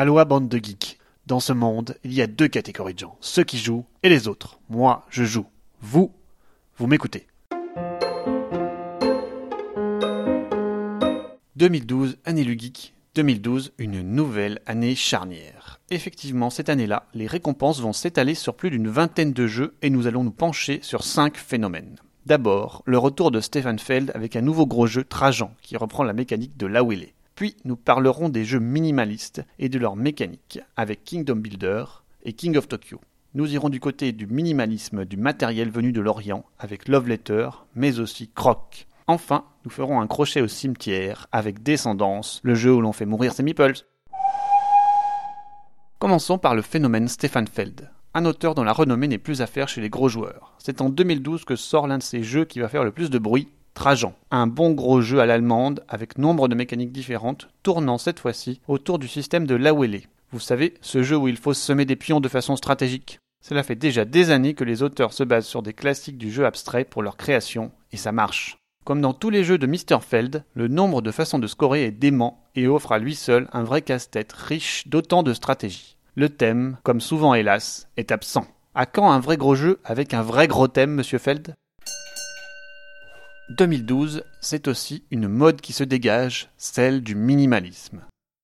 Aloha bande de geeks. Dans ce monde, il y a deux catégories de gens, ceux qui jouent et les autres. Moi, je joue. Vous, vous m'écoutez. 2012, année du geek. 2012, une nouvelle année charnière. Effectivement, cette année-là, les récompenses vont s'étaler sur plus d'une vingtaine de jeux et nous allons nous pencher sur cinq phénomènes. D'abord, le retour de Stefan Feld avec un nouveau gros jeu Trajan qui reprend la mécanique de Lawele. Puis nous parlerons des jeux minimalistes et de leur mécanique avec Kingdom Builder et King of Tokyo. Nous irons du côté du minimalisme du matériel venu de l'Orient avec Love Letter, mais aussi Croc. Enfin, nous ferons un crochet au cimetière avec Descendance, le jeu où l'on fait mourir ses meeples. Commençons par le phénomène Stefan Feld, un auteur dont la renommée n'est plus à faire chez les gros joueurs. C'est en 2012 que sort l'un de ces jeux qui va faire le plus de bruit, Trajan, un bon gros jeu à l'allemande avec nombre de mécaniques différentes, tournant cette fois-ci autour du système de l'Awele. Vous savez, ce jeu où il faut semer des pions de façon stratégique. Cela fait déjà des années que les auteurs se basent sur des classiques du jeu abstrait pour leur création, et ça marche. Comme dans tous les jeux de Mr. Feld, le nombre de façons de scorer est dément et offre à lui seul un vrai casse-tête riche d'autant de stratégies. Le thème, comme souvent hélas, est absent. À quand un vrai gros jeu avec un vrai gros thème, monsieur Feld? 2012, c'est aussi une mode qui se dégage, celle du minimalisme.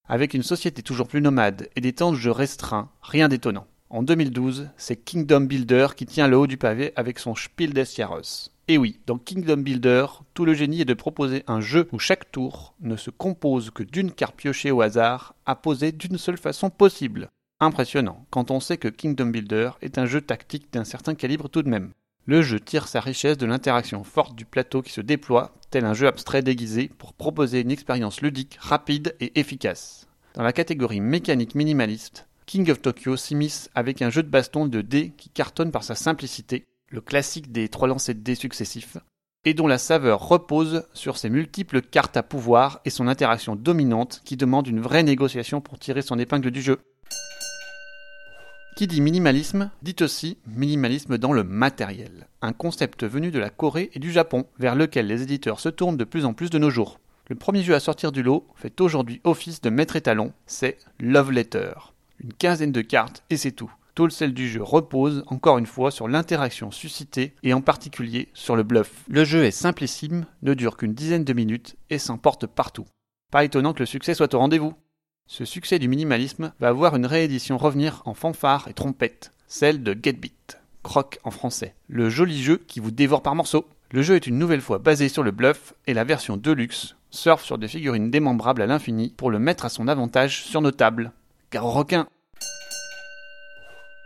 Avec une société toujours plus nomade et des temps de jeu restreints, rien d'étonnant. En 2012, c'est Kingdom Builder qui tient le haut du pavé avec son Spiel des Jahres. Et oui, dans Kingdom Builder, tout le génie est de proposer un jeu où chaque tour ne se compose que d'une carte piochée au hasard, à poser d'une seule façon possible. Impressionnant, quand on sait que Kingdom Builder est un jeu tactique d'un certain calibre tout de même. Le jeu tire sa richesse de l'interaction forte du plateau qui se déploie, tel un jeu abstrait déguisé, pour proposer une expérience ludique, rapide et efficace. Dans la catégorie mécanique minimaliste, King of Tokyo s'immisce avec un jeu de baston de dés qui cartonne par sa simplicité, le classique des trois lancers de dés successifs, et dont la saveur repose sur ses multiples cartes à pouvoir et son interaction dominante qui demande une vraie négociation pour tirer son épingle du jeu. Qui dit minimalisme dit aussi minimalisme dans le matériel, un concept venu de la Corée et du Japon, vers lequel les éditeurs se tournent de plus en plus de nos jours. Le premier jeu à sortir du lot fait aujourd'hui office de maître étalon, c'est Love Letter. Une quinzaine de cartes et c'est tout. Tout le sel du jeu repose, encore une fois, sur l'interaction suscitée et en particulier sur le bluff. Le jeu est simplissime, ne dure qu'une dizaine de minutes et s'emporte partout. Pas étonnant que le succès soit au rendez-vous. Ce succès du minimalisme va voir une réédition revenir en fanfare et trompette, celle de Get Beat, Croc en français, le joli jeu qui vous dévore par morceaux. Le jeu est une nouvelle fois basé sur le bluff et la version Deluxe surfe sur des figurines démembrables à l'infini pour le mettre à son avantage sur nos tables. Car requin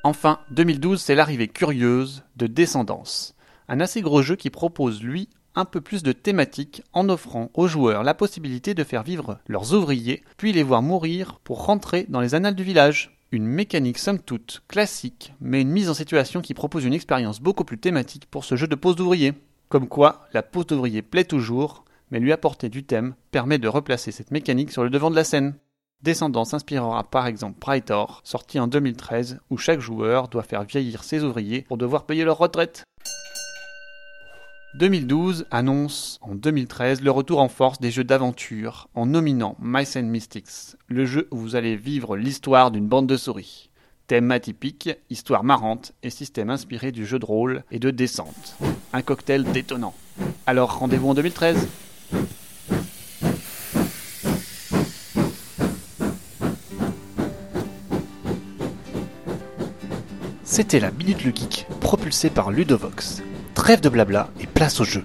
Enfin, 2012, c'est l'arrivée curieuse de Descendance, un assez gros jeu qui propose, lui, un peu plus de thématique en offrant aux joueurs la possibilité de faire vivre leurs ouvriers, puis les voir mourir pour rentrer dans les annales du village. Une mécanique somme toute classique, mais une mise en situation qui propose une expérience beaucoup plus thématique pour ce jeu de pose d'ouvrier. Comme quoi, la pose d'ouvrier plaît toujours, mais lui apporter du thème permet de replacer cette mécanique sur le devant de la scène. Descendant s'inspirera par exemple Praetor, sorti en 2013, où chaque joueur doit faire vieillir ses ouvriers pour devoir payer leur retraite. 2012 annonce en 2013 le retour en force des jeux d'aventure en nominant Mice Mystics, le jeu où vous allez vivre l'histoire d'une bande de souris. Thème atypique, histoire marrante et système inspiré du jeu de rôle et de descente. Un cocktail détonnant. Alors rendez-vous en 2013 C'était la Minute le Geek, propulsée par Ludovox. Trêve de blabla et place au jeu.